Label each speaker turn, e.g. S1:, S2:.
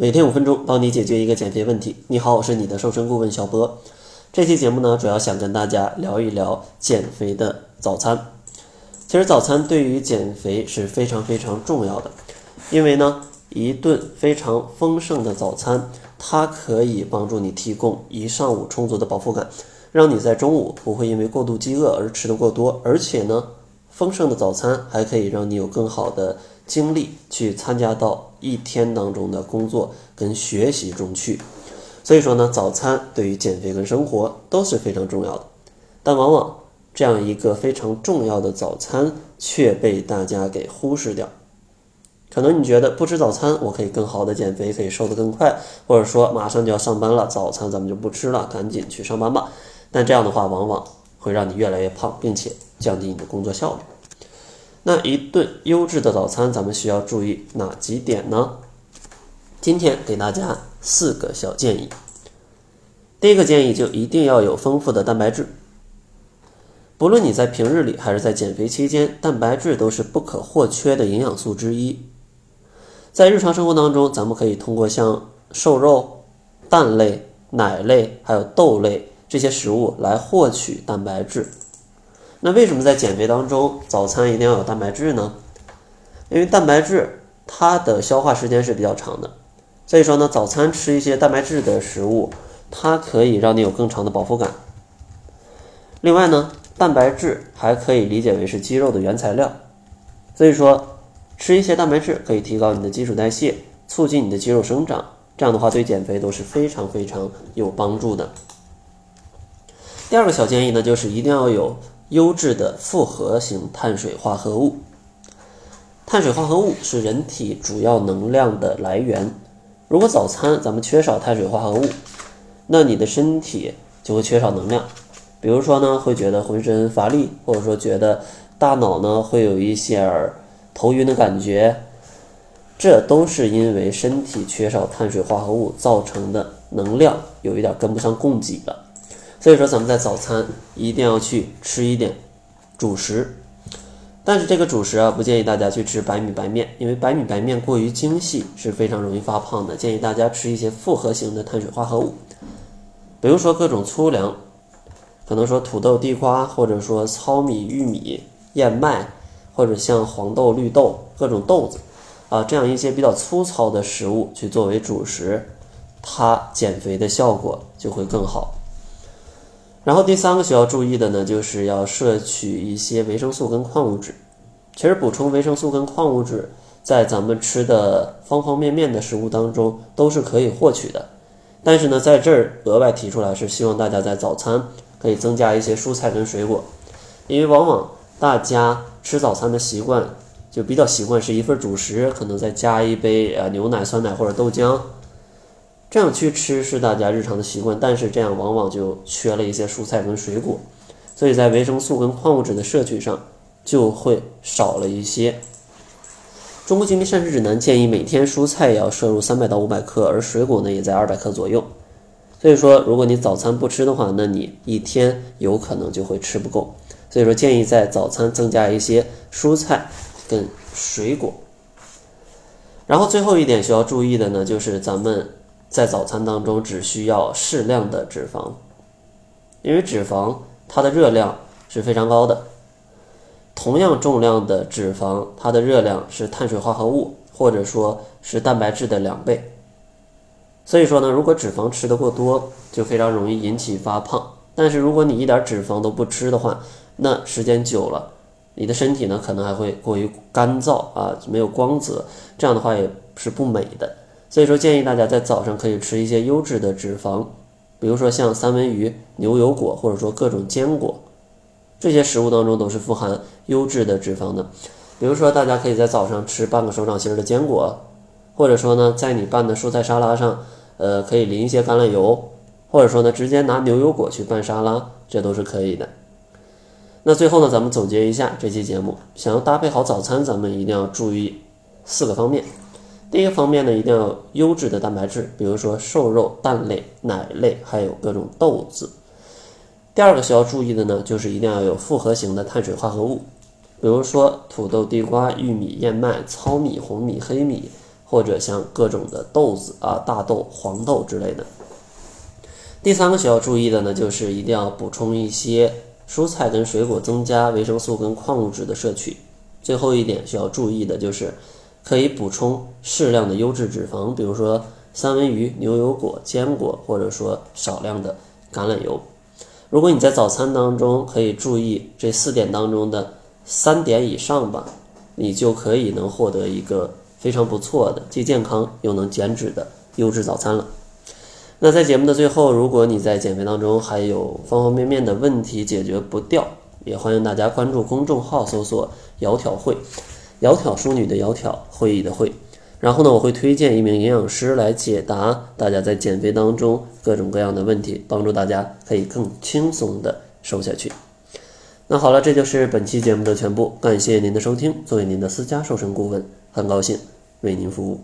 S1: 每天五分钟，帮你解决一个减肥问题。你好，我是你的瘦身顾问小波。这期节目呢，主要想跟大家聊一聊减肥的早餐。其实早餐对于减肥是非常非常重要的，因为呢，一顿非常丰盛的早餐，它可以帮助你提供一上午充足的饱腹感，让你在中午不会因为过度饥饿而吃得过多，而且呢。丰盛的早餐还可以让你有更好的精力去参加到一天当中的工作跟学习中去。所以说呢，早餐对于减肥跟生活都是非常重要的。但往往这样一个非常重要的早餐却被大家给忽视掉。可能你觉得不吃早餐我可以更好的减肥，可以瘦得更快，或者说马上就要上班了，早餐咱们就不吃了，赶紧去上班吧。但这样的话，往往会让你越来越胖，并且。降低你的工作效率。那一顿优质的早餐，咱们需要注意哪几点呢？今天给大家四个小建议。第一个建议就一定要有丰富的蛋白质。不论你在平日里还是在减肥期间，蛋白质都是不可或缺的营养素之一。在日常生活当中，咱们可以通过像瘦肉、蛋类、奶类还有豆类这些食物来获取蛋白质。那为什么在减肥当中早餐一定要有蛋白质呢？因为蛋白质它的消化时间是比较长的，所以说呢，早餐吃一些蛋白质的食物，它可以让你有更长的饱腹感。另外呢，蛋白质还可以理解为是肌肉的原材料，所以说吃一些蛋白质可以提高你的基础代谢，促进你的肌肉生长，这样的话对减肥都是非常非常有帮助的。第二个小建议呢，就是一定要有。优质的复合型碳水化合物，碳水化合物是人体主要能量的来源。如果早餐咱们缺少碳水化合物，那你的身体就会缺少能量。比如说呢，会觉得浑身乏力，或者说觉得大脑呢会有一些儿头晕的感觉，这都是因为身体缺少碳水化合物造成的能量有一点跟不上供给了。所以说，咱们在早餐一定要去吃一点主食，但是这个主食啊，不建议大家去吃白米白面，因为白米白面过于精细是非常容易发胖的。建议大家吃一些复合型的碳水化合物，比如说各种粗粮，可能说土豆、地瓜，或者说糙米、玉米、燕麦，或者像黄豆、绿豆各种豆子啊，这样一些比较粗糙的食物去作为主食，它减肥的效果就会更好。然后第三个需要注意的呢，就是要摄取一些维生素跟矿物质。其实补充维生素跟矿物质，在咱们吃的方方面面的食物当中都是可以获取的。但是呢，在这儿额外提出来是希望大家在早餐可以增加一些蔬菜跟水果，因为往往大家吃早餐的习惯就比较习惯是一份主食，可能再加一杯呃牛奶、酸奶或者豆浆。这样去吃是大家日常的习惯，但是这样往往就缺了一些蔬菜跟水果，所以在维生素跟矿物质的摄取上就会少了一些。中国居民膳食指南建议每天蔬菜要摄入三百到五百克，而水果呢也在二百克左右。所以说，如果你早餐不吃的话，那你一天有可能就会吃不够。所以说，建议在早餐增加一些蔬菜跟水果。然后最后一点需要注意的呢，就是咱们。在早餐当中只需要适量的脂肪，因为脂肪它的热量是非常高的。同样重量的脂肪，它的热量是碳水化合物或者说是蛋白质的两倍。所以说呢，如果脂肪吃的过多，就非常容易引起发胖。但是如果你一点脂肪都不吃的话，那时间久了，你的身体呢可能还会过于干燥啊，没有光泽，这样的话也是不美的。所以说，建议大家在早上可以吃一些优质的脂肪，比如说像三文鱼、牛油果，或者说各种坚果，这些食物当中都是富含优质的脂肪的。比如说，大家可以在早上吃半个手掌心的坚果，或者说呢，在你拌的蔬菜沙拉上，呃，可以淋一些橄榄油，或者说呢，直接拿牛油果去拌沙拉，这都是可以的。那最后呢，咱们总结一下这期节目，想要搭配好早餐，咱们一定要注意四个方面。第一个方面呢，一定要优质的蛋白质，比如说瘦肉、蛋类、奶类，还有各种豆子。第二个需要注意的呢，就是一定要有复合型的碳水化合物，比如说土豆、地瓜、玉米、燕麦、糙米、红米、黑米，或者像各种的豆子啊、大豆、黄豆之类的。第三个需要注意的呢，就是一定要补充一些蔬菜跟水果，增加维生素跟矿物质的摄取。最后一点需要注意的就是，可以补充适量的优质脂肪，比如说三文鱼、牛油果、坚果，或者说少量的橄榄油。如果你在早餐当中可以注意这四点当中的三点以上吧，你就可以能获得一个非常不错的既健康又能减脂的优质早餐了。那在节目的最后，如果你在减肥当中还有方方面面的问题解决不掉，也欢迎大家关注公众号，搜索“窈窕会”，窈窕淑女的窈窕，会议的会。然后呢，我会推荐一名营养师来解答大家在减肥当中各种各样的问题，帮助大家可以更轻松的瘦下去。那好了，这就是本期节目的全部，感谢您的收听。作为您的私家瘦身顾问，很高兴为您服务。